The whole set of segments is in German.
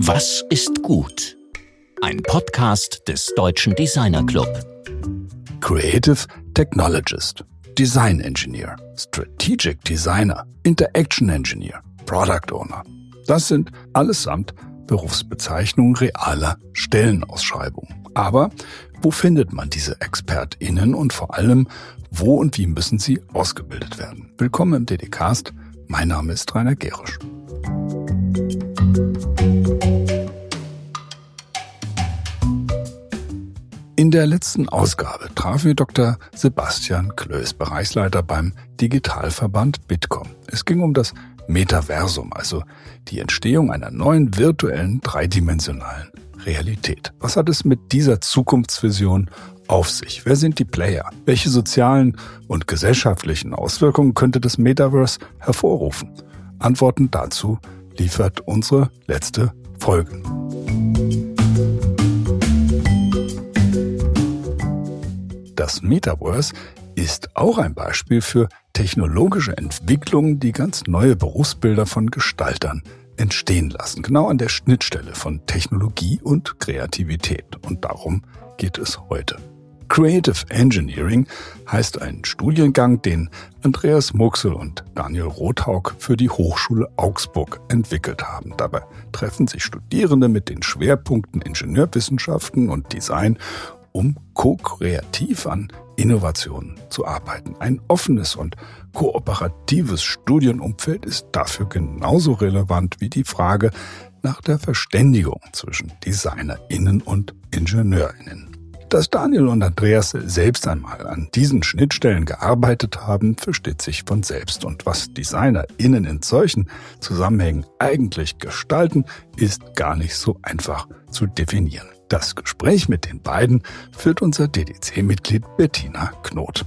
Was ist gut? Ein Podcast des Deutschen Designer Club. Creative Technologist, Design Engineer, Strategic Designer, Interaction Engineer, Product Owner. Das sind allesamt Berufsbezeichnungen realer Stellenausschreibungen. Aber wo findet man diese ExpertInnen und vor allem, wo und wie müssen sie ausgebildet werden? Willkommen im DDcast. Mein Name ist Rainer Gerisch. In der letzten Ausgabe trafen wir Dr. Sebastian Klöß, Bereichsleiter beim Digitalverband Bitkom. Es ging um das Metaversum, also die Entstehung einer neuen virtuellen dreidimensionalen Realität. Was hat es mit dieser Zukunftsvision auf sich? Wer sind die Player? Welche sozialen und gesellschaftlichen Auswirkungen könnte das Metaverse hervorrufen? Antworten dazu liefert unsere letzte Folge. Das Metaverse ist auch ein Beispiel für technologische Entwicklungen, die ganz neue Berufsbilder von Gestaltern entstehen lassen. Genau an der Schnittstelle von Technologie und Kreativität. Und darum geht es heute. Creative Engineering heißt ein Studiengang, den Andreas Muxel und Daniel Rothaug für die Hochschule Augsburg entwickelt haben. Dabei treffen sich Studierende mit den Schwerpunkten Ingenieurwissenschaften und Design um ko-kreativ an Innovationen zu arbeiten. Ein offenes und kooperatives Studienumfeld ist dafür genauso relevant wie die Frage nach der Verständigung zwischen DesignerInnen und IngenieurInnen. Dass Daniel und Andreas selbst einmal an diesen Schnittstellen gearbeitet haben, versteht sich von selbst. Und was DesignerInnen in solchen Zusammenhängen eigentlich gestalten, ist gar nicht so einfach zu definieren. Das Gespräch mit den beiden führt unser DDC-Mitglied Bettina Knot.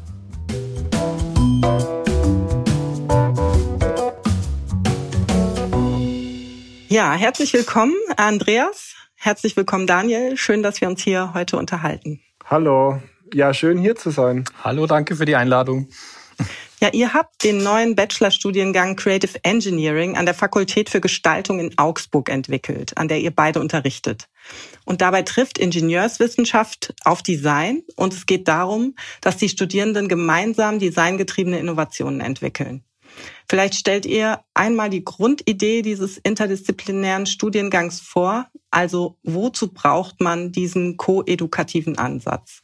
Ja, herzlich willkommen, Andreas. Herzlich willkommen, Daniel. Schön, dass wir uns hier heute unterhalten. Hallo. Ja, schön hier zu sein. Hallo, danke für die Einladung. Ja, ihr habt den neuen Bachelorstudiengang Creative Engineering an der Fakultät für Gestaltung in Augsburg entwickelt, an der ihr beide unterrichtet. Und dabei trifft Ingenieurswissenschaft auf Design und es geht darum, dass die Studierenden gemeinsam designgetriebene Innovationen entwickeln. Vielleicht stellt ihr einmal die Grundidee dieses interdisziplinären Studiengangs vor. Also wozu braucht man diesen koedukativen Ansatz?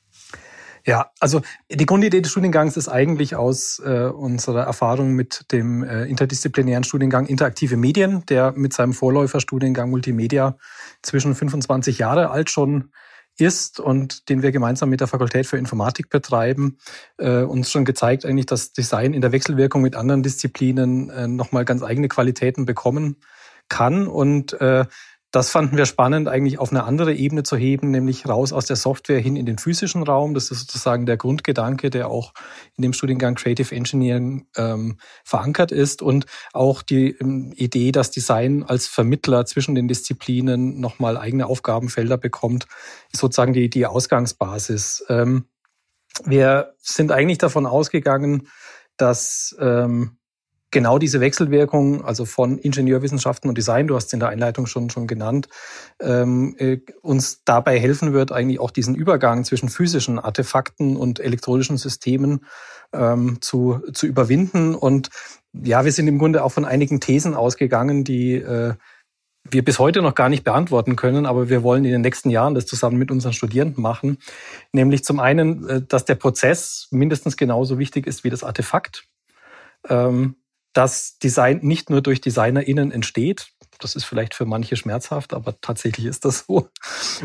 Ja, also die Grundidee des Studiengangs ist eigentlich aus äh, unserer Erfahrung mit dem äh, interdisziplinären Studiengang Interaktive Medien, der mit seinem Vorläuferstudiengang Multimedia zwischen 25 Jahre alt schon ist und den wir gemeinsam mit der Fakultät für Informatik betreiben, äh, uns schon gezeigt eigentlich, dass Design in der Wechselwirkung mit anderen Disziplinen äh, nochmal ganz eigene Qualitäten bekommen kann. Und äh, das fanden wir spannend, eigentlich auf eine andere Ebene zu heben, nämlich raus aus der Software hin in den physischen Raum. Das ist sozusagen der Grundgedanke, der auch in dem Studiengang Creative Engineering ähm, verankert ist und auch die ähm, Idee, dass Design als Vermittler zwischen den Disziplinen nochmal eigene Aufgabenfelder bekommt, ist sozusagen die, die Ausgangsbasis. Ähm, wir sind eigentlich davon ausgegangen, dass ähm, genau diese Wechselwirkung, also von Ingenieurwissenschaften und Design, du hast es in der Einleitung schon, schon genannt, ähm, äh, uns dabei helfen wird, eigentlich auch diesen Übergang zwischen physischen Artefakten und elektronischen Systemen ähm, zu, zu überwinden. Und ja, wir sind im Grunde auch von einigen Thesen ausgegangen, die äh, wir bis heute noch gar nicht beantworten können, aber wir wollen in den nächsten Jahren das zusammen mit unseren Studierenden machen. Nämlich zum einen, äh, dass der Prozess mindestens genauso wichtig ist wie das Artefakt. Ähm, dass Design nicht nur durch DesignerInnen entsteht. Das ist vielleicht für manche schmerzhaft, aber tatsächlich ist das so.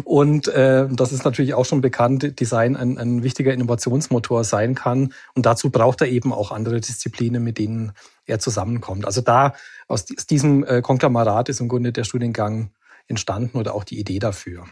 Und äh, das ist natürlich auch schon bekannt, Design ein, ein wichtiger Innovationsmotor sein kann. Und dazu braucht er eben auch andere Disziplinen, mit denen er zusammenkommt. Also da aus diesem äh, Konglomeraat ist im Grunde der Studiengang entstanden oder auch die Idee dafür.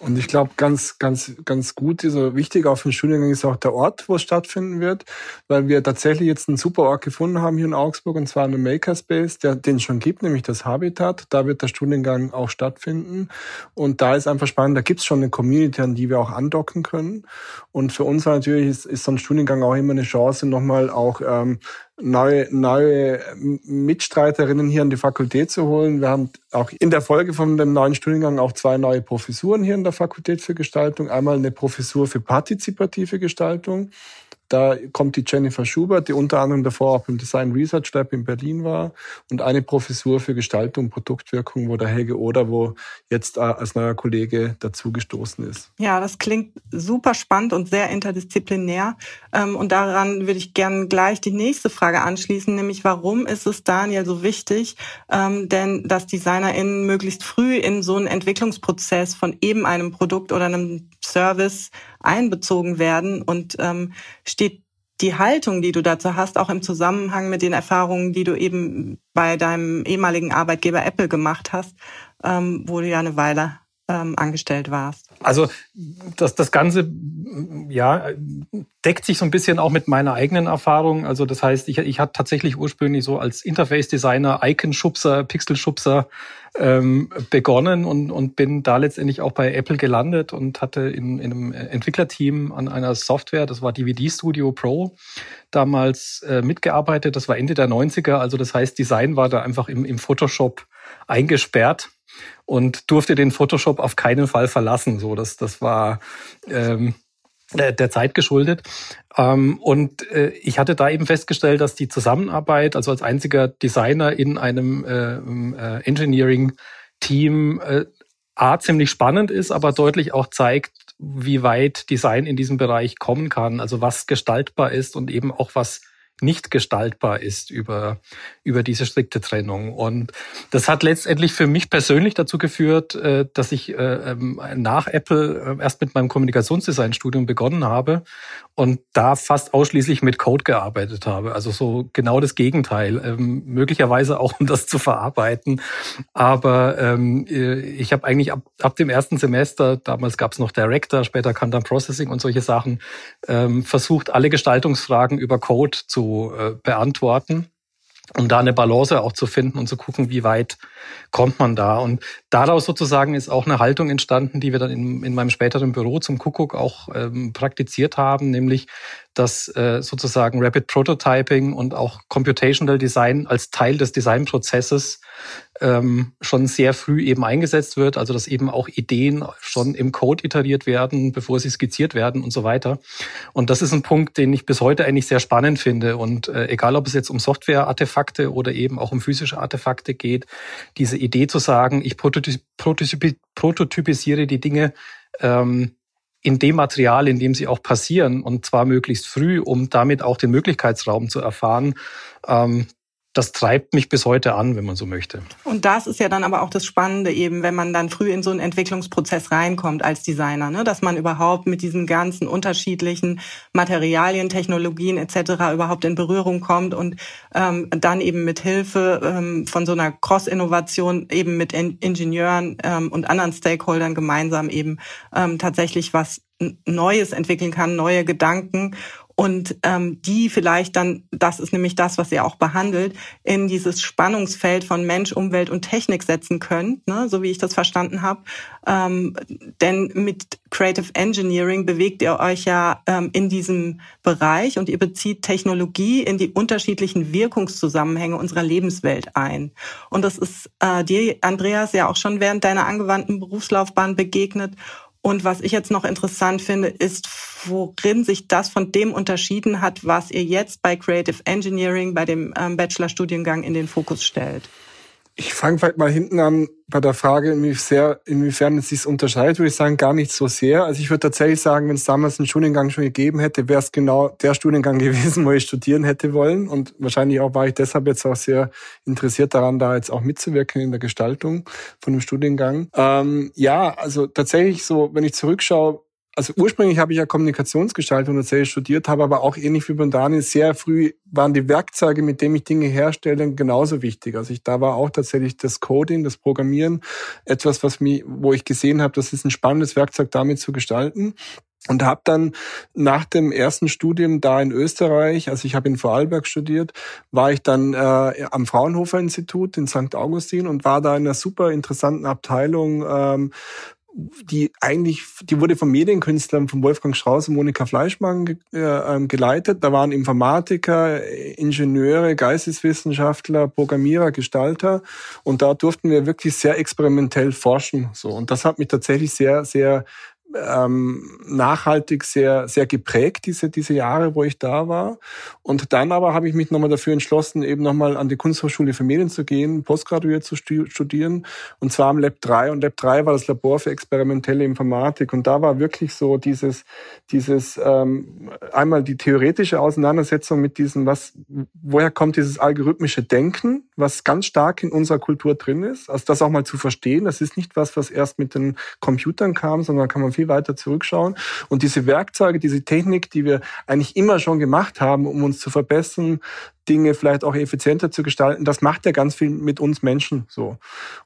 Und ich glaube, ganz, ganz, ganz gut, also wichtig auf dem Studiengang ist auch der Ort, wo es stattfinden wird, weil wir tatsächlich jetzt einen super Ort gefunden haben hier in Augsburg, und zwar einen Makerspace, der, den es schon gibt, nämlich das Habitat. Da wird der Studiengang auch stattfinden. Und da ist einfach spannend, da gibt es schon eine Community, an die wir auch andocken können. Und für uns natürlich ist, ist so ein Studiengang auch immer eine Chance, nochmal auch ähm, neue, neue Mitstreiterinnen hier an die Fakultät zu holen. Wir haben auch in der Folge von dem neuen Studiengang auch zwei neue Professuren hier in der Fakultät für Gestaltung. Einmal eine Professur für partizipative Gestaltung da kommt die Jennifer Schubert, die unter anderem davor auch im Design Research Lab in Berlin war und eine Professur für Gestaltung, Produktwirkung, wo der Helge Oder, wo jetzt äh, als neuer Kollege dazugestoßen ist. Ja, das klingt super spannend und sehr interdisziplinär. Ähm, und daran würde ich gerne gleich die nächste Frage anschließen, nämlich warum ist es Daniel so wichtig, ähm, denn dass DesignerInnen möglichst früh in so einen Entwicklungsprozess von eben einem Produkt oder einem Service einbezogen werden und ähm, steht die Haltung, die du dazu hast, auch im Zusammenhang mit den Erfahrungen, die du eben bei deinem ehemaligen Arbeitgeber Apple gemacht hast, ähm, wo du ja eine Weile ähm, angestellt warst. Also das, das Ganze ja, deckt sich so ein bisschen auch mit meiner eigenen Erfahrung. Also das heißt, ich, ich hatte tatsächlich ursprünglich so als Interface-Designer, Icon-Schubser, Pixel-Schubser ähm, begonnen und, und bin da letztendlich auch bei Apple gelandet und hatte in, in einem Entwicklerteam an einer Software, das war DVD Studio Pro, damals äh, mitgearbeitet. Das war Ende der 90er. Also das heißt, Design war da einfach im, im Photoshop eingesperrt und durfte den Photoshop auf keinen Fall verlassen. So, das, das war ähm, der Zeit geschuldet. Ähm, und äh, ich hatte da eben festgestellt, dass die Zusammenarbeit, also als einziger Designer in einem äh, äh, Engineering-Team, äh, A, ziemlich spannend ist, aber deutlich auch zeigt, wie weit Design in diesem Bereich kommen kann, also was gestaltbar ist und eben auch was nicht gestaltbar ist über, über diese strikte Trennung. Und das hat letztendlich für mich persönlich dazu geführt, äh, dass ich äh, ähm, nach Apple äh, erst mit meinem Kommunikationsdesign-Studium begonnen habe und da fast ausschließlich mit Code gearbeitet habe. Also so genau das Gegenteil, ähm, möglicherweise auch um das zu verarbeiten. Aber ähm, ich habe eigentlich ab, ab dem ersten Semester, damals gab es noch Director, später kam dann Processing und solche Sachen, versucht, alle Gestaltungsfragen über Code zu äh, beantworten um da eine Balance auch zu finden und zu gucken, wie weit kommt man da. Und daraus sozusagen ist auch eine Haltung entstanden, die wir dann in, in meinem späteren Büro zum Kuckuck auch ähm, praktiziert haben, nämlich dass äh, sozusagen Rapid Prototyping und auch Computational Design als Teil des Designprozesses ähm, schon sehr früh eben eingesetzt wird, also dass eben auch Ideen schon im Code iteriert werden, bevor sie skizziert werden und so weiter. Und das ist ein Punkt, den ich bis heute eigentlich sehr spannend finde. Und äh, egal, ob es jetzt um Software-Artefakte oder eben auch um physische Artefakte geht, diese Idee zu sagen, ich prototypisiere die Dinge ähm, in dem Material, in dem sie auch passieren und zwar möglichst früh, um damit auch den Möglichkeitsraum zu erfahren. Ähm, das treibt mich bis heute an, wenn man so möchte. Und das ist ja dann aber auch das Spannende eben, wenn man dann früh in so einen Entwicklungsprozess reinkommt als Designer, ne? dass man überhaupt mit diesen ganzen unterschiedlichen Materialien, Technologien etc. überhaupt in Berührung kommt und ähm, dann eben mit Hilfe ähm, von so einer Cross-Innovation eben mit Ingenieuren ähm, und anderen Stakeholdern gemeinsam eben ähm, tatsächlich was Neues entwickeln kann, neue Gedanken und ähm, die vielleicht dann, das ist nämlich das, was ihr auch behandelt, in dieses Spannungsfeld von Mensch, Umwelt und Technik setzen könnt, ne, so wie ich das verstanden habe. Ähm, denn mit Creative Engineering bewegt ihr euch ja ähm, in diesem Bereich und ihr bezieht Technologie in die unterschiedlichen Wirkungszusammenhänge unserer Lebenswelt ein. Und das ist äh, dir, Andreas, ja auch schon während deiner angewandten Berufslaufbahn begegnet. Und was ich jetzt noch interessant finde, ist, worin sich das von dem unterschieden hat, was ihr jetzt bei Creative Engineering, bei dem ähm, Bachelorstudiengang in den Fokus stellt. Ich fange vielleicht mal hinten an bei der Frage, inwiefern, inwiefern es sich unterscheidet, würde ich sagen, gar nicht so sehr. Also ich würde tatsächlich sagen, wenn es damals einen Studiengang schon gegeben hätte, wäre es genau der Studiengang gewesen, wo ich studieren hätte wollen. Und wahrscheinlich auch war ich deshalb jetzt auch sehr interessiert daran, da jetzt auch mitzuwirken in der Gestaltung von dem Studiengang. Ähm, ja, also tatsächlich so, wenn ich zurückschaue, also ursprünglich habe ich ja Kommunikationsgestaltung tatsächlich studiert, habe aber auch ähnlich wie bei Daniel sehr früh waren die Werkzeuge, mit denen ich Dinge herstelle, genauso wichtig. Also ich da war auch tatsächlich das Coding, das Programmieren etwas, was mich, wo ich gesehen habe, das ist ein spannendes Werkzeug, damit zu gestalten. Und habe dann nach dem ersten Studium da in Österreich, also ich habe in Vorarlberg studiert, war ich dann äh, am Fraunhofer Institut in St. Augustin und war da in einer super interessanten Abteilung ähm, die eigentlich, die wurde von Medienkünstlern, von Wolfgang Strauß und Monika Fleischmann äh, ähm, geleitet. Da waren Informatiker, Ingenieure, Geisteswissenschaftler, Programmierer, Gestalter und da durften wir wirklich sehr experimentell forschen. So und das hat mich tatsächlich sehr, sehr ähm, nachhaltig sehr, sehr geprägt, diese, diese Jahre, wo ich da war. Und dann aber habe ich mich nochmal dafür entschlossen, eben nochmal an die Kunsthochschule für Medien zu gehen, postgraduiert zu studieren. Und zwar am Lab 3. Und Lab 3 war das Labor für experimentelle Informatik. Und da war wirklich so dieses, dieses ähm, einmal die theoretische Auseinandersetzung mit diesem, was, woher kommt dieses algorithmische Denken, was ganz stark in unserer Kultur drin ist. Also das auch mal zu verstehen. Das ist nicht was, was erst mit den Computern kam, sondern kann man viel weiter zurückschauen. Und diese Werkzeuge, diese Technik, die wir eigentlich immer schon gemacht haben, um uns zu verbessern, Dinge vielleicht auch effizienter zu gestalten, das macht ja ganz viel mit uns Menschen so.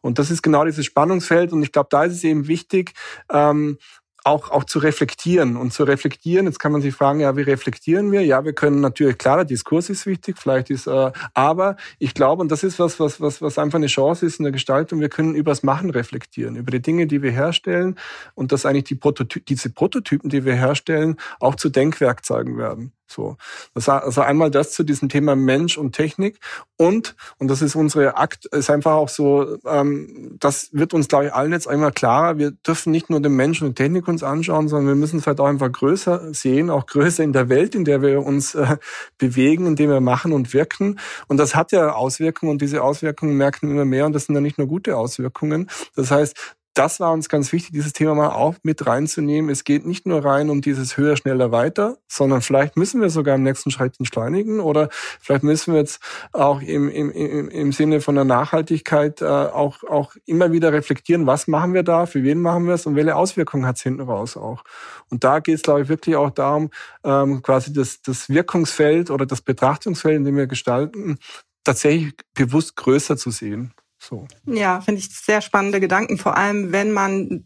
Und das ist genau dieses Spannungsfeld. Und ich glaube, da ist es eben wichtig, ähm, auch, auch zu reflektieren und zu reflektieren. Jetzt kann man sich fragen, ja, wie reflektieren wir? Ja, wir können natürlich, klar, der Diskurs ist wichtig, vielleicht ist, äh, aber ich glaube, und das ist was, was, was, was einfach eine Chance ist in der Gestaltung, wir können übers Machen reflektieren, über die Dinge, die wir herstellen und dass eigentlich die Prototy diese Prototypen, die wir herstellen, auch zu Denkwerkzeugen werden. So, das also einmal das zu diesem Thema Mensch und Technik und und das ist unsere Akt ist einfach auch so, ähm, das wird uns glaube ich allen jetzt einmal klarer. Wir dürfen nicht nur den Menschen und Technik uns anschauen, sondern wir müssen es halt auch einfach größer sehen, auch größer in der Welt, in der wir uns äh, bewegen, in der wir machen und wirken. Und das hat ja Auswirkungen und diese Auswirkungen merken wir immer mehr und das sind ja nicht nur gute Auswirkungen. Das heißt, das war uns ganz wichtig, dieses Thema mal auch mit reinzunehmen. Es geht nicht nur rein um dieses höher, schneller, weiter, sondern vielleicht müssen wir sogar im nächsten Schritt entschleunigen oder vielleicht müssen wir jetzt auch im, im, im, Sinne von der Nachhaltigkeit äh, auch, auch immer wieder reflektieren, was machen wir da, für wen machen wir es und welche Auswirkungen hat es hinten raus auch. Und da geht es, glaube ich, wirklich auch darum, ähm, quasi das, das Wirkungsfeld oder das Betrachtungsfeld, in dem wir gestalten, tatsächlich bewusst größer zu sehen. So. Ja, finde ich sehr spannende Gedanken, vor allem wenn man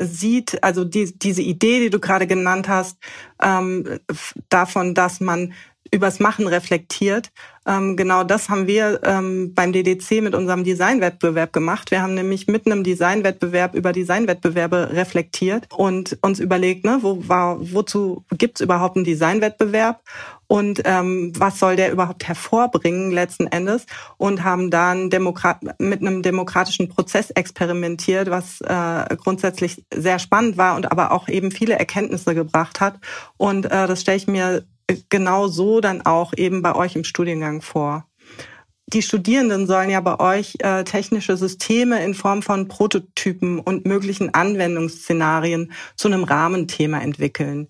sieht, also die, diese Idee, die du gerade genannt hast, ähm, davon, dass man übers Machen reflektiert. Ähm, genau das haben wir ähm, beim DDC mit unserem Designwettbewerb gemacht. Wir haben nämlich mitten im Designwettbewerb über Designwettbewerbe reflektiert und uns überlegt, ne, wo war, wozu gibt's überhaupt einen Designwettbewerb und ähm, was soll der überhaupt hervorbringen letzten Endes und haben dann Demokrat mit einem demokratischen Prozess experimentiert, was äh, grundsätzlich sehr spannend war und aber auch eben viele Erkenntnisse gebracht hat. Und äh, das stelle ich mir genau so dann auch eben bei euch im Studiengang vor. Die Studierenden sollen ja bei euch äh, technische Systeme in Form von Prototypen und möglichen Anwendungsszenarien zu einem Rahmenthema entwickeln.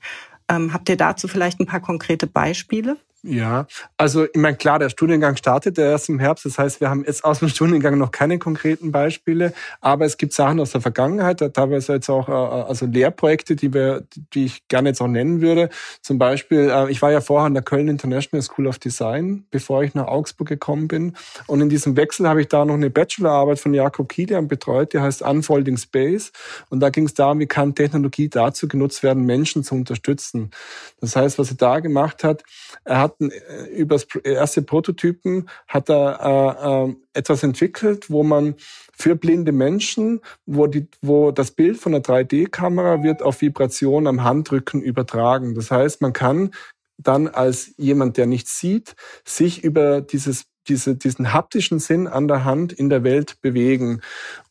Ähm, habt ihr dazu vielleicht ein paar konkrete Beispiele? Ja, also ich meine, klar, der Studiengang startet erst im Herbst. Das heißt, wir haben jetzt aus dem Studiengang noch keine konkreten Beispiele, aber es gibt Sachen aus der Vergangenheit, teilweise jetzt auch äh, also Lehrprojekte, die wir, die ich gerne jetzt auch nennen würde. Zum Beispiel, äh, ich war ja vorher an der Köln International School of Design, bevor ich nach Augsburg gekommen bin. Und in diesem Wechsel habe ich da noch eine Bachelorarbeit von Jakob Kilian betreut, die heißt Unfolding Space. Und da ging es darum, wie kann Technologie dazu genutzt werden, Menschen zu unterstützen. Das heißt, was er da gemacht hat, er hat hatten äh, über erste Prototypen hat er äh, äh, etwas entwickelt, wo man für blinde Menschen, wo, die, wo das Bild von der 3D-Kamera wird auf Vibration am Handrücken übertragen. Das heißt, man kann dann als jemand, der nichts sieht, sich über dieses diese, diesen haptischen Sinn an der Hand in der Welt bewegen.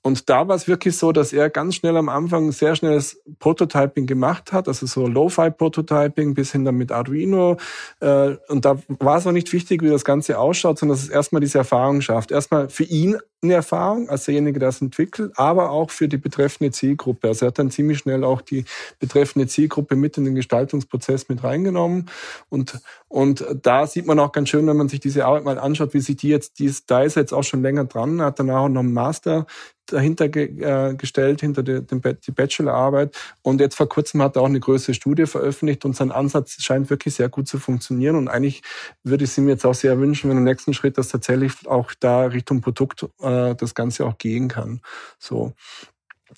Und da war es wirklich so, dass er ganz schnell am Anfang sehr schnelles Prototyping gemacht hat, also so Lo-Fi-Prototyping bis hin dann mit Arduino. Äh, und da war es auch nicht wichtig, wie das Ganze ausschaut, sondern dass es erstmal diese Erfahrung schafft. Erstmal für ihn eine Erfahrung als derjenige, der es entwickelt, aber auch für die betreffende Zielgruppe. Also er hat dann ziemlich schnell auch die betreffende Zielgruppe mit in den Gestaltungsprozess mit reingenommen. Und, und da sieht man auch ganz schön, wenn man sich diese Arbeit mal anschaut, wie sich die jetzt, die, da ist jetzt auch schon länger dran, hat danach auch noch einen Master dahinter ge, äh, gestellt, hinter die, die Bachelorarbeit. Und jetzt vor kurzem hat er auch eine größere Studie veröffentlicht und sein Ansatz scheint wirklich sehr gut zu funktionieren. Und eigentlich würde ich es ihm jetzt auch sehr wünschen, wenn im nächsten Schritt das tatsächlich auch da Richtung Produkt äh, das Ganze auch gehen kann. So.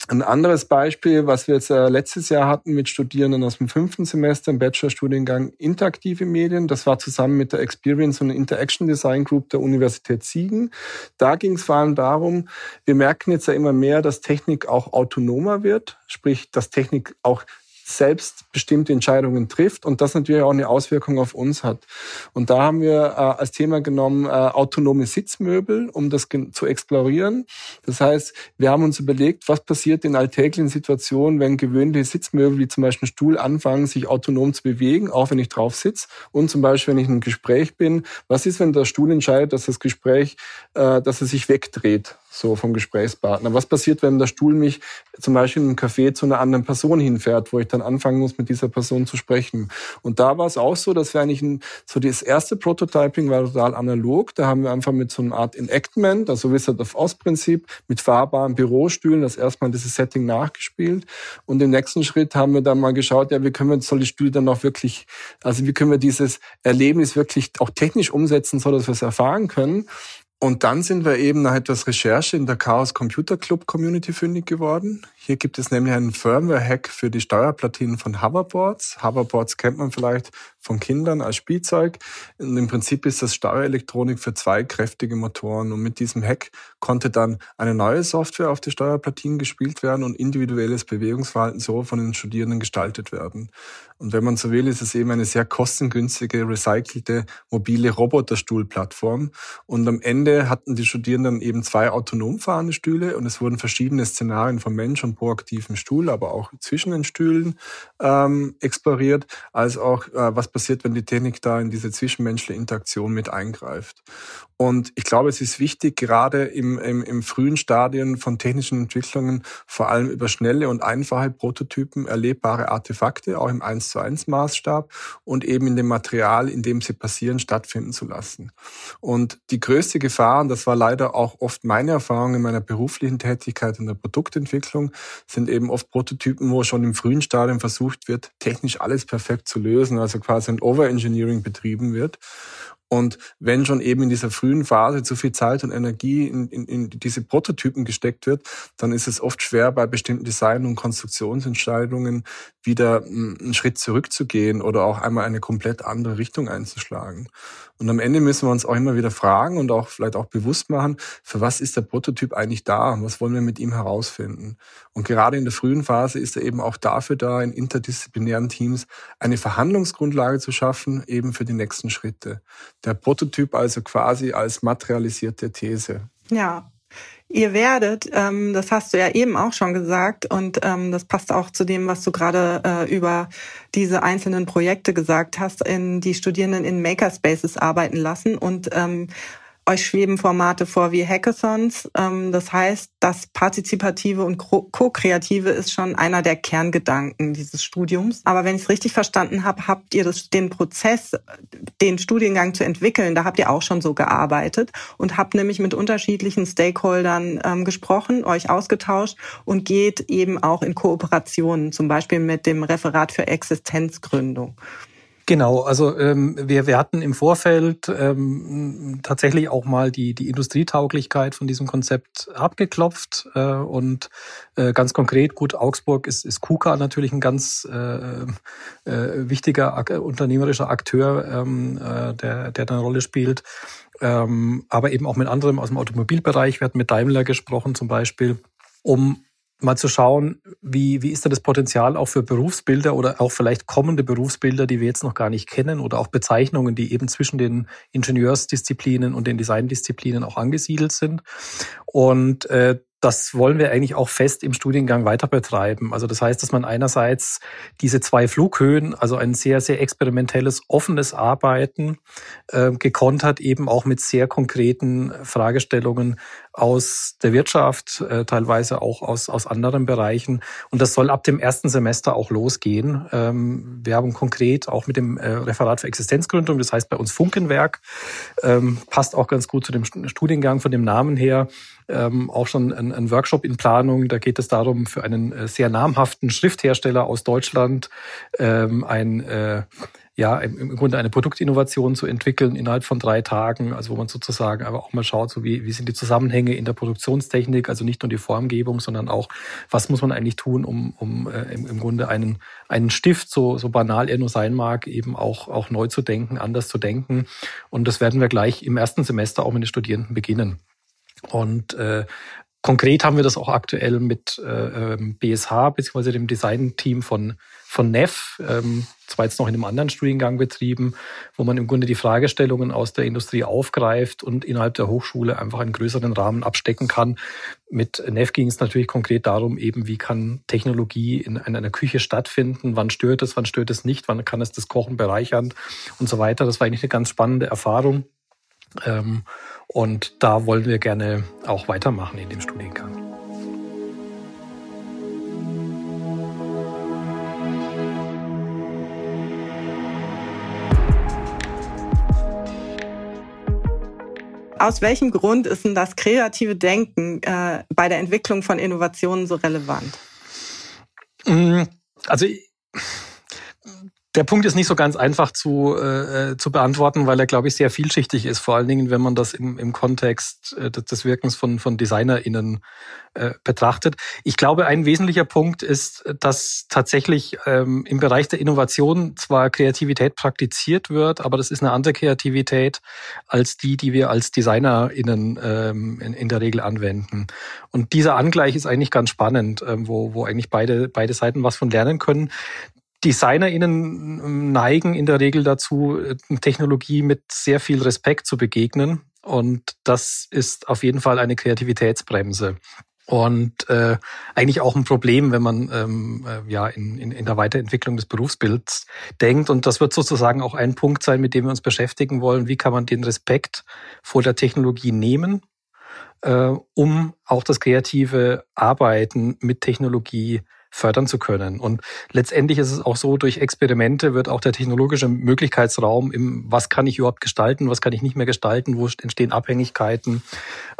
Ein anderes Beispiel, was wir jetzt äh, letztes Jahr hatten mit Studierenden aus dem fünften Semester im Bachelorstudiengang Interaktive Medien, das war zusammen mit der Experience und Interaction Design Group der Universität Siegen. Da ging es vor allem darum, wir merken jetzt ja immer mehr, dass Technik auch autonomer wird, sprich, dass Technik auch selbst bestimmte Entscheidungen trifft und das natürlich auch eine Auswirkung auf uns hat. Und da haben wir äh, als Thema genommen äh, autonome Sitzmöbel, um das zu explorieren. Das heißt, wir haben uns überlegt, was passiert in alltäglichen Situationen, wenn gewöhnliche Sitzmöbel wie zum Beispiel ein Stuhl anfangen, sich autonom zu bewegen, auch wenn ich drauf sitze. Und zum Beispiel, wenn ich in einem Gespräch bin, was ist, wenn der Stuhl entscheidet, dass das Gespräch, äh, dass er sich wegdreht? So vom Gesprächspartner. Was passiert, wenn der Stuhl mich zum Beispiel in einem Café zu einer anderen Person hinfährt, wo ich dann anfangen muss, mit dieser Person zu sprechen? Und da war es auch so, dass wir eigentlich ein, so das erste Prototyping war total analog. Da haben wir einfach mit so einer Art Enactment, also Wizard of Oz Prinzip, mit fahrbaren Bürostühlen das erstmal dieses Setting nachgespielt. Und im nächsten Schritt haben wir dann mal geschaut, ja, wie können wir solche Stühle dann auch wirklich, also wie können wir dieses Erlebnis wirklich auch technisch umsetzen, so dass wir es erfahren können. Und dann sind wir eben nach etwas Recherche in der Chaos Computer Club Community fündig geworden. Hier gibt es nämlich einen Firmware-Hack für die Steuerplatinen von Hoverboards. Hoverboards kennt man vielleicht von Kindern als Spielzeug. Und Im Prinzip ist das Steuerelektronik für zwei kräftige Motoren. Und mit diesem Hack konnte dann eine neue Software auf die Steuerplatinen gespielt werden und individuelles Bewegungsverhalten so von den Studierenden gestaltet werden. Und wenn man so will, ist es eben eine sehr kostengünstige, recycelte, mobile Roboterstuhlplattform. Und am Ende hatten die Studierenden eben zwei autonom fahrende Stühle und es wurden verschiedene Szenarien von Mensch und proaktiven Stuhl, aber auch zwischen den Stühlen ähm, exploriert, als auch äh, was passiert, wenn die Technik da in diese zwischenmenschliche Interaktion mit eingreift. Und ich glaube, es ist wichtig, gerade im, im, im frühen Stadien von technischen Entwicklungen vor allem über schnelle und einfache Prototypen erlebbare Artefakte, auch im 1 zu 1 Maßstab und eben in dem Material, in dem sie passieren, stattfinden zu lassen. Und die größte Gefahr, und das war leider auch oft meine Erfahrung in meiner beruflichen Tätigkeit in der Produktentwicklung, sind eben oft Prototypen, wo schon im frühen Stadium versucht wird, technisch alles perfekt zu lösen, also quasi ein Overengineering betrieben wird. Und wenn schon eben in dieser frühen Phase zu viel Zeit und Energie in, in, in diese Prototypen gesteckt wird, dann ist es oft schwer, bei bestimmten Design- und Konstruktionsentscheidungen wieder einen Schritt zurückzugehen oder auch einmal eine komplett andere Richtung einzuschlagen. Und am Ende müssen wir uns auch immer wieder fragen und auch vielleicht auch bewusst machen, für was ist der Prototyp eigentlich da? Was wollen wir mit ihm herausfinden? Und gerade in der frühen Phase ist er eben auch dafür da, in interdisziplinären Teams eine Verhandlungsgrundlage zu schaffen, eben für die nächsten Schritte. Der Prototyp also quasi als materialisierte These. Ja, Ihr werdet, ähm, das hast du ja eben auch schon gesagt, und ähm, das passt auch zu dem, was du gerade äh, über diese einzelnen Projekte gesagt hast, in die Studierenden in Makerspaces arbeiten lassen und ähm, euch schweben Formate vor wie Hackathons. Ähm, das heißt, das Partizipative und Co-Kreative ist schon einer der Kerngedanken dieses Studiums. Aber wenn ich es richtig verstanden habe, habt ihr das, den Prozess, den Studiengang zu entwickeln, da habt ihr auch schon so gearbeitet und habt nämlich mit unterschiedlichen Stakeholdern ähm, gesprochen, euch ausgetauscht und geht eben auch in Kooperationen, zum Beispiel mit dem Referat für Existenzgründung. Genau, also ähm, wir, wir hatten im Vorfeld ähm, tatsächlich auch mal die, die Industrietauglichkeit von diesem Konzept abgeklopft äh, und äh, ganz konkret, gut, Augsburg ist, ist KUKA natürlich ein ganz äh, äh, wichtiger ak unternehmerischer Akteur, ähm, äh, der, der da eine Rolle spielt. Ähm, aber eben auch mit anderem aus dem Automobilbereich. Wir hatten mit Daimler gesprochen zum Beispiel, um mal zu schauen, wie, wie ist da das Potenzial auch für Berufsbilder oder auch vielleicht kommende Berufsbilder, die wir jetzt noch gar nicht kennen oder auch Bezeichnungen, die eben zwischen den Ingenieursdisziplinen und den Designdisziplinen auch angesiedelt sind. Und äh, das wollen wir eigentlich auch fest im Studiengang weiter betreiben. Also das heißt, dass man einerseits diese zwei Flughöhen, also ein sehr, sehr experimentelles, offenes Arbeiten äh, gekontert eben auch mit sehr konkreten Fragestellungen aus der Wirtschaft, äh, teilweise auch aus, aus anderen Bereichen. Und das soll ab dem ersten Semester auch losgehen. Ähm, wir haben konkret auch mit dem äh, Referat für Existenzgründung, das heißt bei uns Funkenwerk, ähm, passt auch ganz gut zu dem Studiengang von dem Namen her, ähm, auch schon ein, Workshop in Planung. Da geht es darum, für einen äh, sehr namhaften Schrifthersteller aus Deutschland ein ja, im, im Grunde eine Produktinnovation zu entwickeln innerhalb von drei Tagen, also wo man sozusagen aber auch mal schaut, so wie, wie sind die Zusammenhänge in der Produktionstechnik, also nicht nur die Formgebung, sondern auch, was muss man eigentlich tun, um, um äh, im, im Grunde einen, einen Stift, so, so banal er nur sein mag, eben auch, auch neu zu denken, anders zu denken. Und das werden wir gleich im ersten Semester auch mit den Studierenden beginnen. Und äh, Konkret haben wir das auch aktuell mit äh, BSH ähm, bzw. dem Design-Team von, von NEF, ähm, zwar jetzt noch in einem anderen Studiengang betrieben, wo man im Grunde die Fragestellungen aus der Industrie aufgreift und innerhalb der Hochschule einfach einen größeren Rahmen abstecken kann. Mit NEF ging es natürlich konkret darum, eben wie kann Technologie in, in einer Küche stattfinden, wann stört es, wann stört es nicht, wann kann es das Kochen bereichern und so weiter. Das war eigentlich eine ganz spannende Erfahrung. Ähm, und da wollen wir gerne auch weitermachen in dem Studiengang. Aus welchem Grund ist denn das kreative Denken äh, bei der Entwicklung von Innovationen so relevant? Mm, also der Punkt ist nicht so ganz einfach zu, äh, zu beantworten, weil er, glaube ich, sehr vielschichtig ist, vor allen Dingen, wenn man das im, im Kontext äh, des Wirkens von, von DesignerInnen äh, betrachtet. Ich glaube, ein wesentlicher Punkt ist, dass tatsächlich ähm, im Bereich der Innovation zwar Kreativität praktiziert wird, aber das ist eine andere Kreativität als die, die wir als DesignerInnen ähm, in, in der Regel anwenden. Und dieser Angleich ist eigentlich ganz spannend, ähm, wo, wo eigentlich beide, beide Seiten was von lernen können. DesignerInnen ähm, neigen in der Regel dazu, äh, Technologie mit sehr viel Respekt zu begegnen. Und das ist auf jeden Fall eine Kreativitätsbremse. Und äh, eigentlich auch ein Problem, wenn man ähm, äh, ja in, in, in der Weiterentwicklung des Berufsbilds denkt. Und das wird sozusagen auch ein Punkt sein, mit dem wir uns beschäftigen wollen. Wie kann man den Respekt vor der Technologie nehmen, äh, um auch das kreative Arbeiten mit Technologie fördern zu können. Und letztendlich ist es auch so, durch Experimente wird auch der technologische Möglichkeitsraum im, was kann ich überhaupt gestalten, was kann ich nicht mehr gestalten, wo entstehen Abhängigkeiten.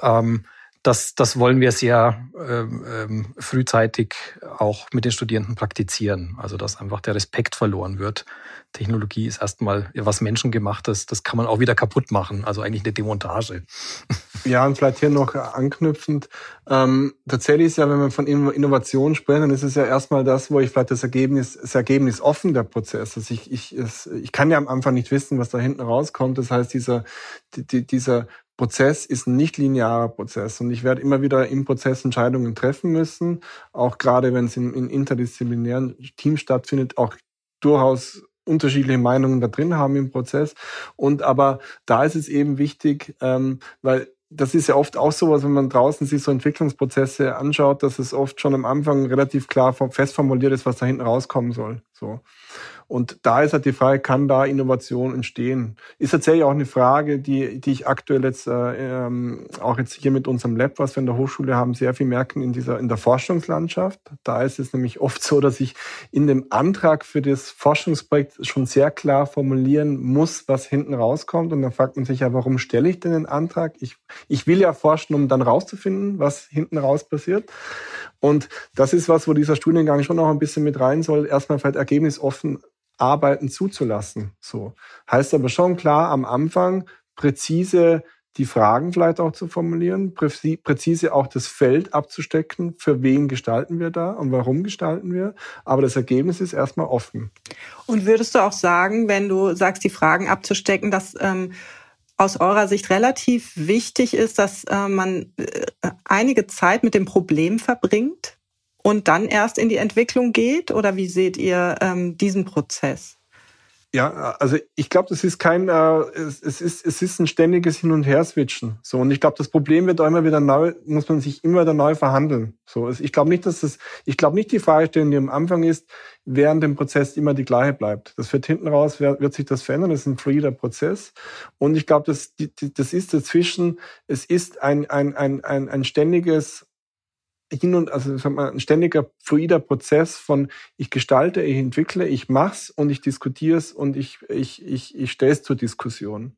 Ähm, das, das wollen wir sehr ähm, ähm, frühzeitig auch mit den Studierenden praktizieren. Also dass einfach der Respekt verloren wird. Technologie ist erstmal was Menschengemachtes, das kann man auch wieder kaputt machen. Also eigentlich eine Demontage. Ja, und vielleicht hier noch anknüpfend. Ähm, tatsächlich ist ja, wenn wir von Innovation sprechen, dann ist es ja erstmal das, wo ich vielleicht das Ergebnis, das Ergebnis offen der Prozess. Also ich, ich, es, ich kann ja am Anfang nicht wissen, was da hinten rauskommt. Das heißt, dieser, die, dieser Prozess ist ein nicht linearer Prozess und ich werde immer wieder im Prozess Entscheidungen treffen müssen, auch gerade wenn es in, in interdisziplinären Teams stattfindet, auch durchaus unterschiedliche Meinungen da drin haben im Prozess. Und aber da ist es eben wichtig, ähm, weil das ist ja oft auch so, wenn man draußen sich so Entwicklungsprozesse anschaut, dass es oft schon am Anfang relativ klar fest formuliert ist, was da hinten rauskommen soll. So. Und da ist halt die Frage, kann da Innovation entstehen? Ist tatsächlich auch eine Frage, die, die ich aktuell jetzt äh, ähm, auch jetzt hier mit unserem Lab, was wir in der Hochschule haben, sehr viel merken in dieser in der Forschungslandschaft. Da ist es nämlich oft so, dass ich in dem Antrag für das Forschungsprojekt schon sehr klar formulieren muss, was hinten rauskommt. Und dann fragt man sich ja, warum stelle ich denn den Antrag? Ich, ich will ja forschen, um dann rauszufinden, was hinten raus passiert. Und das ist was, wo dieser Studiengang schon noch ein bisschen mit rein soll. Erstmal vielleicht ergebnisoffen Arbeiten zuzulassen. So. Heißt aber schon klar, am Anfang präzise die Fragen vielleicht auch zu formulieren, präzise auch das Feld abzustecken, für wen gestalten wir da und warum gestalten wir. Aber das Ergebnis ist erstmal offen. Und würdest du auch sagen, wenn du sagst, die Fragen abzustecken, dass ähm, aus eurer Sicht relativ wichtig ist, dass äh, man äh, einige Zeit mit dem Problem verbringt? Und dann erst in die Entwicklung geht? Oder wie seht ihr ähm, diesen Prozess? Ja, also ich glaube, das ist kein, äh, es, es, ist, es ist ein ständiges Hin- und Her-Switchen. So, und ich glaube, das Problem wird auch immer wieder neu, muss man sich immer wieder neu verhandeln. So, ich glaube nicht, dass das, ich glaube nicht die Fragestellung, die am Anfang ist, während dem Prozess immer die gleiche bleibt. Das wird hinten raus, wird, sich das verändern. Das ist ein fluider Prozess. Und ich glaube, das, das ist dazwischen, es ist ein, ein, ein, ein, ein ständiges hin und also sag mal, ein ständiger fluider Prozess von ich gestalte, ich entwickle, ich mach's und ich diskutiere es und ich ich ich ich stelle es zur Diskussion.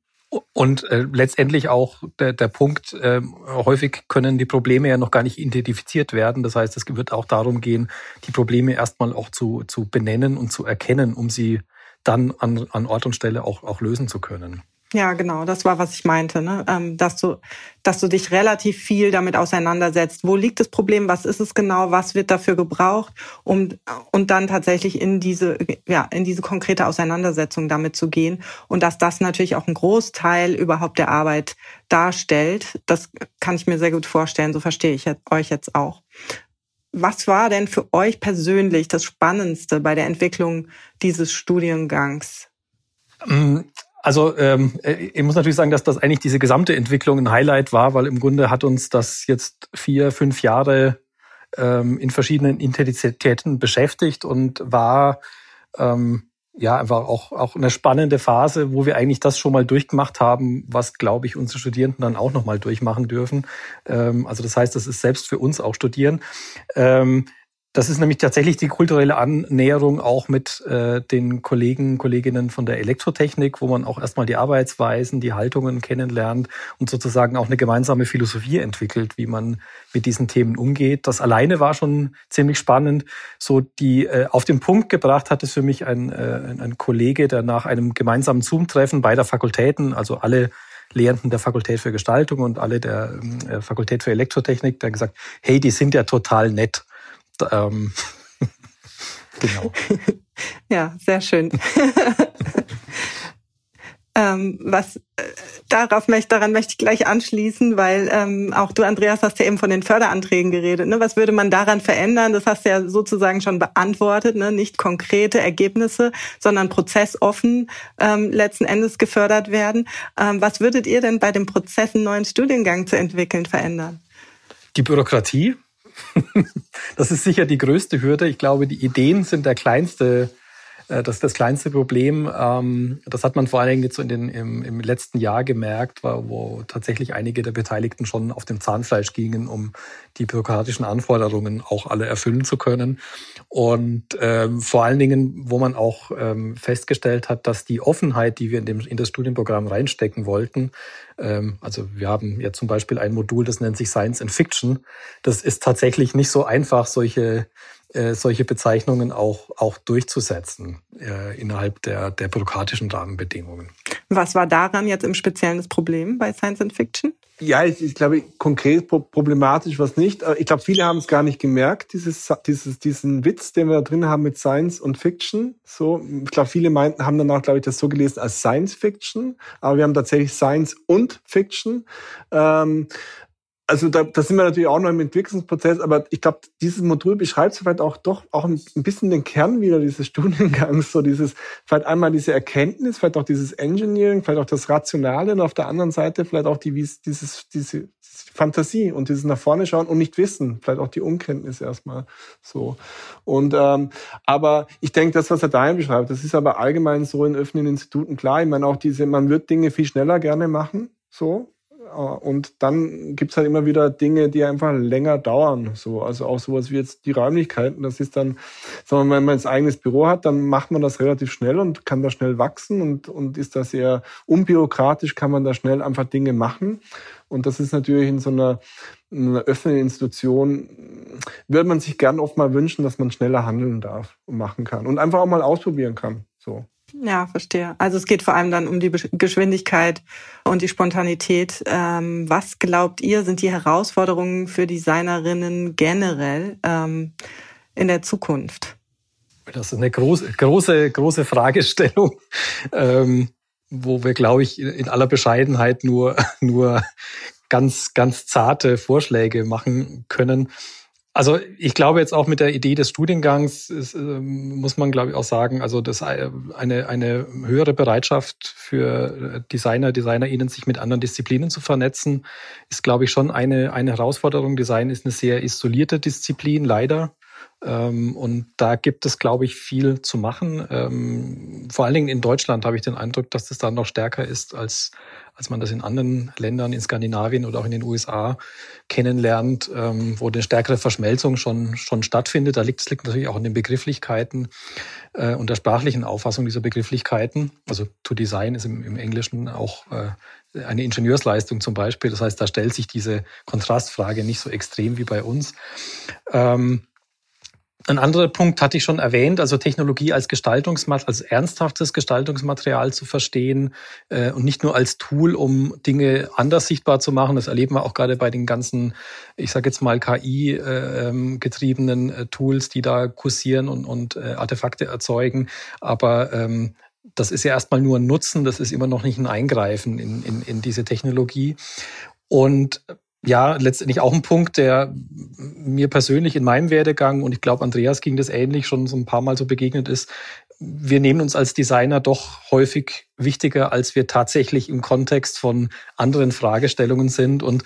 Und äh, letztendlich auch der, der Punkt, äh, häufig können die Probleme ja noch gar nicht identifiziert werden. Das heißt, es wird auch darum gehen, die Probleme erstmal auch zu, zu benennen und zu erkennen, um sie dann an, an Ort und Stelle auch, auch lösen zu können. Ja, genau, das war, was ich meinte, ne? Ähm, dass du, dass du dich relativ viel damit auseinandersetzt. Wo liegt das Problem? Was ist es genau? Was wird dafür gebraucht? Um, und dann tatsächlich in diese, ja, in diese konkrete Auseinandersetzung damit zu gehen. Und dass das natürlich auch ein Großteil überhaupt der Arbeit darstellt. Das kann ich mir sehr gut vorstellen. So verstehe ich euch jetzt auch. Was war denn für euch persönlich das Spannendste bei der Entwicklung dieses Studiengangs? Also ähm, äh, ich muss natürlich sagen, dass das eigentlich diese gesamte Entwicklung ein Highlight war, weil im Grunde hat uns das jetzt vier, fünf Jahre ähm, in verschiedenen Intensitäten beschäftigt und war ähm, ja einfach auch, auch eine spannende Phase, wo wir eigentlich das schon mal durchgemacht haben, was, glaube ich, unsere Studierenden dann auch nochmal durchmachen dürfen. Ähm, also das heißt, das ist selbst für uns auch Studieren. Ähm, das ist nämlich tatsächlich die kulturelle Annäherung auch mit äh, den Kollegen, Kolleginnen von der Elektrotechnik, wo man auch erstmal die Arbeitsweisen, die Haltungen kennenlernt und sozusagen auch eine gemeinsame Philosophie entwickelt, wie man mit diesen Themen umgeht. Das alleine war schon ziemlich spannend. So die äh, auf den Punkt gebracht hat es für mich ein, äh, ein Kollege, der nach einem gemeinsamen Zoom-Treffen beider Fakultäten, also alle Lehrenden der Fakultät für Gestaltung und alle der äh, Fakultät für Elektrotechnik, der gesagt, hey, die sind ja total nett. Ähm, genau. ja, sehr schön. ähm, was äh, darauf möchte, daran möchte ich gleich anschließen, weil ähm, auch du, Andreas, hast ja eben von den Förderanträgen geredet. Ne? Was würde man daran verändern? Das hast du ja sozusagen schon beantwortet, ne? nicht konkrete Ergebnisse, sondern prozessoffen ähm, letzten Endes gefördert werden. Ähm, was würdet ihr denn bei dem Prozess, einen neuen Studiengang zu entwickeln, verändern? Die Bürokratie, das ist sicher die größte Hürde. Ich glaube, die Ideen sind der kleinste das ist das kleinste Problem. Ähm, das hat man vor allen Dingen jetzt so in den, im, im letzten Jahr gemerkt, wo tatsächlich einige der Beteiligten schon auf dem Zahnfleisch gingen, um die bürokratischen Anforderungen auch alle erfüllen zu können. Und ähm, vor allen Dingen, wo man auch ähm, festgestellt hat, dass die Offenheit, die wir in, dem, in das Studienprogramm reinstecken wollten, ähm, also wir haben ja zum Beispiel ein Modul, das nennt sich Science and Fiction. Das ist tatsächlich nicht so einfach, solche äh, solche Bezeichnungen auch, auch durchzusetzen äh, innerhalb der, der bürokratischen Rahmenbedingungen. Was war daran jetzt im Speziellen das Problem bei Science and Fiction? Ja, ich, ich glaube, konkret problematisch was nicht. Ich glaube, viele haben es gar nicht gemerkt, dieses, dieses, diesen Witz, den wir da drin haben mit Science und Fiction. So, ich glaube, viele meinten, haben danach, glaube ich, das so gelesen als Science Fiction, aber wir haben tatsächlich Science und Fiction. Ähm, also da, da sind wir natürlich auch noch im Entwicklungsprozess, aber ich glaube, dieses Modul beschreibt vielleicht auch doch auch ein, bisschen den Kern wieder dieses Studiengangs, so dieses, vielleicht einmal diese Erkenntnis, vielleicht auch dieses Engineering, vielleicht auch das Rationale und auf der anderen Seite vielleicht auch die, dieses, diese Fantasie und dieses nach vorne schauen und nicht wissen, vielleicht auch die Unkenntnis erstmal so. Und ähm, aber ich denke, das, was er dahin beschreibt, das ist aber allgemein so in öffentlichen Instituten klar. Ich meine auch diese, man wird Dinge viel schneller gerne machen, so und dann gibt's halt immer wieder Dinge, die einfach länger dauern. So, also auch sowas wie jetzt die Räumlichkeiten. Das ist dann, sagen wir mal, wenn man ein eigenes Büro hat, dann macht man das relativ schnell und kann da schnell wachsen und, und ist da sehr unbürokratisch, kann man da schnell einfach Dinge machen. Und das ist natürlich in so einer, in einer öffentlichen Institution, würde man sich gern oft mal wünschen, dass man schneller handeln darf und machen kann und einfach auch mal ausprobieren kann. So. Ja, verstehe. Also es geht vor allem dann um die Geschwindigkeit und die Spontanität. Ähm, was glaubt ihr, sind die Herausforderungen für Designerinnen generell ähm, in der Zukunft? Das ist eine große, große, große Fragestellung, ähm, wo wir, glaube ich, in aller Bescheidenheit nur, nur ganz, ganz zarte Vorschläge machen können. Also ich glaube jetzt auch mit der Idee des Studiengangs ist, äh, muss man glaube ich auch sagen, also das äh, eine eine höhere Bereitschaft für Designer, DesignerInnen sich mit anderen Disziplinen zu vernetzen, ist glaube ich schon eine eine Herausforderung. Design ist eine sehr isolierte Disziplin leider. Ähm, und da gibt es, glaube ich, viel zu machen. Ähm, vor allen Dingen in Deutschland habe ich den Eindruck, dass das da noch stärker ist, als, als man das in anderen Ländern, in Skandinavien oder auch in den USA kennenlernt, ähm, wo eine stärkere Verschmelzung schon, schon stattfindet. Da liegt es liegt natürlich auch in den Begrifflichkeiten äh, und der sprachlichen Auffassung dieser Begrifflichkeiten. Also to design ist im, im Englischen auch äh, eine Ingenieursleistung zum Beispiel. Das heißt, da stellt sich diese Kontrastfrage nicht so extrem wie bei uns. Ähm, Ein anderer Punkt hatte ich schon erwähnt, also Technologie als Gestaltungsmaterial, als ernsthaftes Gestaltungsmaterial zu verstehen äh, und nicht nur als Tool, um Dinge anders sichtbar zu machen. Das erleben wir auch gerade bei den ganzen, ich sage jetzt mal KI-getriebenen äh, äh, Tools, die da kursieren und, und äh, Artefakte erzeugen. Aber ähm, das ist ja erstmal nur ein Nutzen, das ist immer noch nicht ein Eingreifen in, in, in diese Technologie. Und ja, letztendlich auch ein Punkt, der mir persönlich in meinem Werdegang und ich glaube, Andreas ging das ähnlich schon so ein paar Mal so begegnet ist. Wir nehmen uns als Designer doch häufig wichtiger, als wir tatsächlich im Kontext von anderen Fragestellungen sind. Und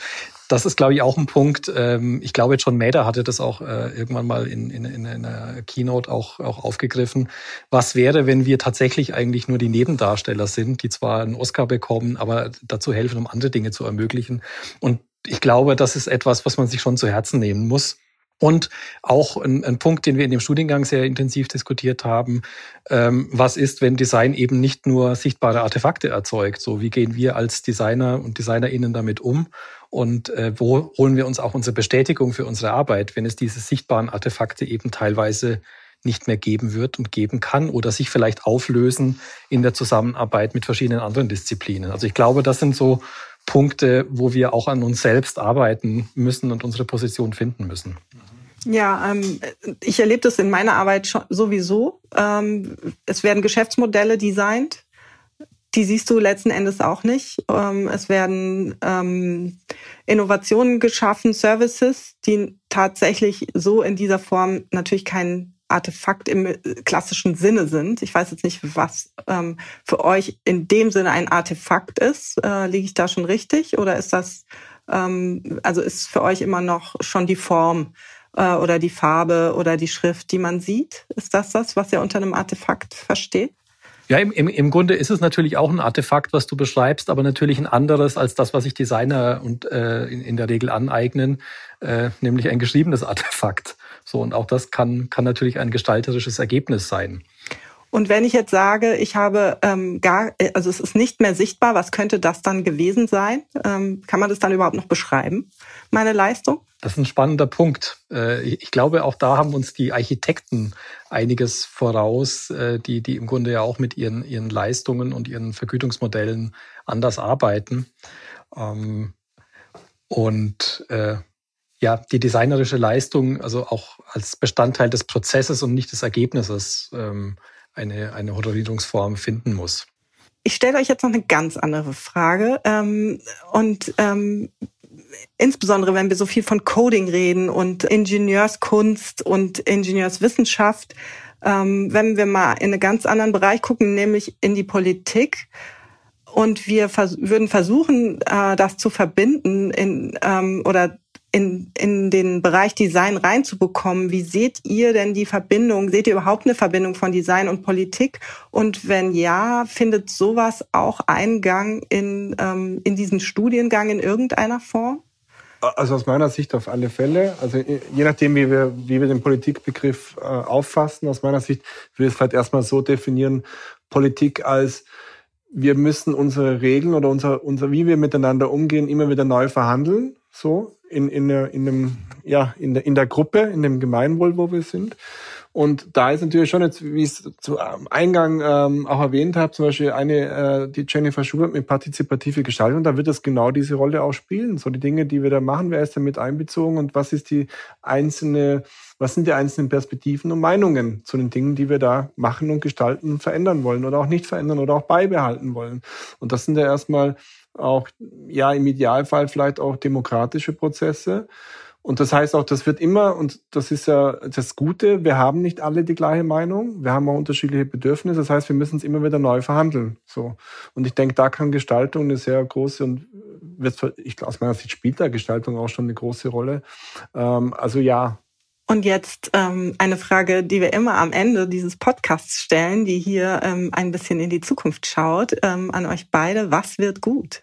das ist, glaube ich, auch ein Punkt. Ähm, ich glaube, John Mader hatte das auch äh, irgendwann mal in, in, in einer Keynote auch, auch aufgegriffen. Was wäre, wenn wir tatsächlich eigentlich nur die Nebendarsteller sind, die zwar einen Oscar bekommen, aber dazu helfen, um andere Dinge zu ermöglichen? Und ich glaube, das ist etwas, was man sich schon zu Herzen nehmen muss. Und auch ein, ein, Punkt, den wir in dem Studiengang sehr intensiv diskutiert haben, ähm, was ist, wenn Design eben nicht nur sichtbare Artefakte erzeugt? So, wie gehen wir als Designer und DesignerInnen damit um? Und äh, wo holen wir uns auch unsere Bestätigung für unsere Arbeit, wenn es diese sichtbaren Artefakte eben teilweise nicht mehr geben wird und geben kann oder sich vielleicht auflösen in der Zusammenarbeit mit verschiedenen anderen Disziplinen. Also ich glaube, das sind so Punkte, wo wir auch an uns selbst arbeiten müssen und unsere Position finden müssen. Ja, ähm, ich erlebe das in meiner Arbeit schon sowieso. Ähm, es werden Geschäftsmodelle designt. Die siehst du letzten Endes auch nicht. Ähm, es werden Innovationen geschaffen, Services, die tatsächlich so in dieser Form natürlich keinen Artefakt im klassischen Sinne sind. Ich weiß jetzt nicht, was ähm, für euch in dem Sinne ein Artefakt ist. Äh, liege ich da schon richtig? Oder ist das, ähm, also ist für euch immer noch schon die Form äh, oder die Farbe oder die Schrift, die man sieht? Ist das das, was ihr unter einem Artefakt versteht? Ja, im, im, im Grunde ist es natürlich auch ein Artefakt, was du beschreibst, aber natürlich ein anderes als das, was sich Designer und äh, in, in der Regel aneignen, äh, nämlich ein geschriebenes Artefakt. So, und auch das kann, kann natürlich ein gestalterisches Ergebnis sein. Und wenn ich jetzt sage, ich habe ähm, gar, also es ist nicht mehr sichtbar, was könnte das dann gewesen sein? Ähm, kann man das dann überhaupt noch beschreiben, meine Leistung? Das ist ein spannender Punkt. Äh, ich glaube, auch da haben uns die Architekten einiges voraus, äh, die, die im Grunde ja auch mit ihren, ihren Leistungen und ihren Vergütungsmodellen anders arbeiten. Ähm, und äh, ja, die designerische Leistung, also auch als Bestandteil des Prozesses und nicht des Ergebnisses, ähm, eine, eine Honorierungsform finden muss. Ich stelle euch jetzt noch eine ganz andere Frage. Ähm, und ähm, insbesondere, wenn wir so viel von Coding reden und Ingenieurskunst und Ingenieurswissenschaft, ähm, wenn wir mal in einen ganz anderen Bereich gucken, nämlich in die Politik, und wir vers würden versuchen, äh, das zu verbinden in, ähm, oder in, in den Bereich Design reinzubekommen. Wie seht ihr denn die Verbindung? Seht ihr überhaupt eine Verbindung von Design und Politik? Und wenn ja, findet sowas auch Eingang in, ähm, in diesen Studiengang in irgendeiner Form? Also aus meiner Sicht auf alle Fälle. Also je nachdem, wie wir, wie wir den Politikbegriff äh, auffassen, aus meiner Sicht würde ich es vielleicht erstmal so definieren, Politik als wir müssen unsere Regeln oder unser, unser, wie wir miteinander umgehen, immer wieder neu verhandeln. So in, in, in, dem, ja, in, der, in der Gruppe, in dem Gemeinwohl, wo wir sind. Und da ist natürlich schon jetzt, wie ich es zu Eingang ähm, auch erwähnt habe, zum Beispiel eine, äh, die Jennifer Schubert mit partizipative Gestaltung, da wird es genau diese Rolle auch spielen. So die Dinge, die wir da machen, wer ist damit einbezogen und was ist die einzelne, was sind die einzelnen Perspektiven und Meinungen zu den Dingen, die wir da machen und gestalten verändern wollen oder auch nicht verändern oder auch beibehalten wollen. Und das sind ja erstmal auch, ja, im Idealfall vielleicht auch demokratische Prozesse. Und das heißt auch, das wird immer, und das ist ja das Gute, wir haben nicht alle die gleiche Meinung, wir haben auch unterschiedliche Bedürfnisse, das heißt, wir müssen es immer wieder neu verhandeln. So. Und ich denke, da kann Gestaltung eine sehr große und wird, ich aus meiner Sicht spielt da Gestaltung auch schon eine große Rolle. Ähm, also ja, und jetzt ähm, eine Frage, die wir immer am Ende dieses Podcasts stellen, die hier ähm, ein bisschen in die Zukunft schaut, ähm, an euch beide. Was wird gut?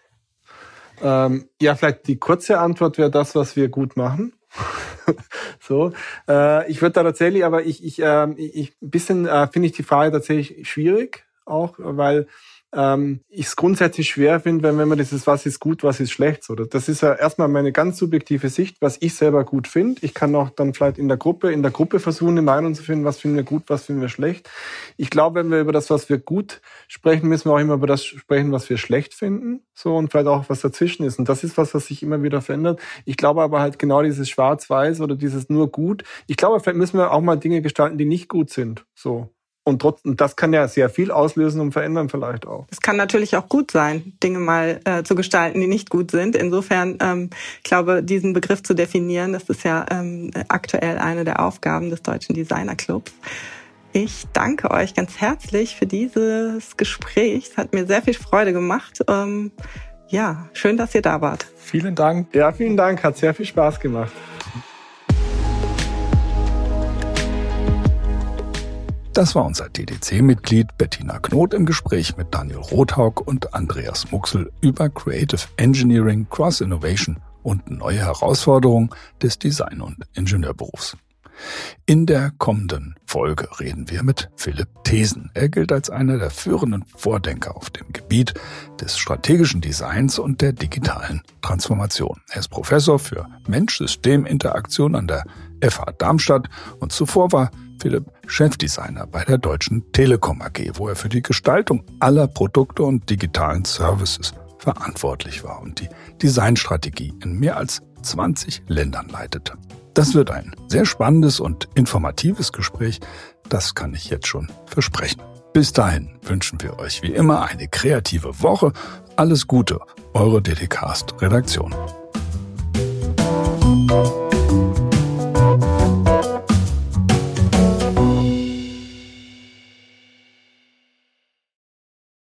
Ähm, ja, vielleicht die kurze Antwort wäre das, was wir gut machen. so, äh, ich würde da tatsächlich, aber ich, ich, äh, ich ein bisschen äh, finde ich die Frage tatsächlich schwierig, auch weil ähm, ich es grundsätzlich schwer finde, wenn, wenn man dieses, was ist gut, was ist schlecht, so. Das ist ja erstmal meine ganz subjektive Sicht, was ich selber gut finde. Ich kann auch dann vielleicht in der Gruppe, in der Gruppe versuchen, eine Meinung zu finden, was finden wir gut, was finden wir schlecht. Ich glaube, wenn wir über das, was wir gut sprechen, müssen wir auch immer über das sprechen, was wir schlecht finden, so, und vielleicht auch, was dazwischen ist. Und das ist was, was sich immer wieder verändert. Ich glaube aber halt genau dieses Schwarz-Weiß oder dieses nur gut. Ich glaube, vielleicht müssen wir auch mal Dinge gestalten, die nicht gut sind, so. Und trotzdem, das kann ja sehr viel auslösen und verändern vielleicht auch. Es kann natürlich auch gut sein, Dinge mal äh, zu gestalten, die nicht gut sind. Insofern, ähm, glaube, diesen Begriff zu definieren, das ist ja ähm, aktuell eine der Aufgaben des Deutschen Designer Clubs. Ich danke euch ganz herzlich für dieses Gespräch. Es hat mir sehr viel Freude gemacht. Ähm, ja, schön, dass ihr da wart. Vielen Dank. Ja, vielen Dank. Hat sehr viel Spaß gemacht. Das war unser DDC-Mitglied Bettina Knot im Gespräch mit Daniel Rothaug und Andreas Muxel über Creative Engineering, Cross Innovation und neue Herausforderungen des Design- und Ingenieurberufs. In der kommenden Folge reden wir mit Philipp Thesen. Er gilt als einer der führenden Vordenker auf dem Gebiet des strategischen Designs und der digitalen Transformation. Er ist Professor für Mensch-System-Interaktion an der FH Darmstadt und zuvor war Philipp Chefdesigner bei der Deutschen Telekom AG, wo er für die Gestaltung aller Produkte und digitalen Services verantwortlich war und die Designstrategie in mehr als 20 Ländern leitete. Das wird ein sehr spannendes und informatives Gespräch, das kann ich jetzt schon versprechen. Bis dahin wünschen wir euch wie immer eine kreative Woche. Alles Gute, eure DDcast Redaktion.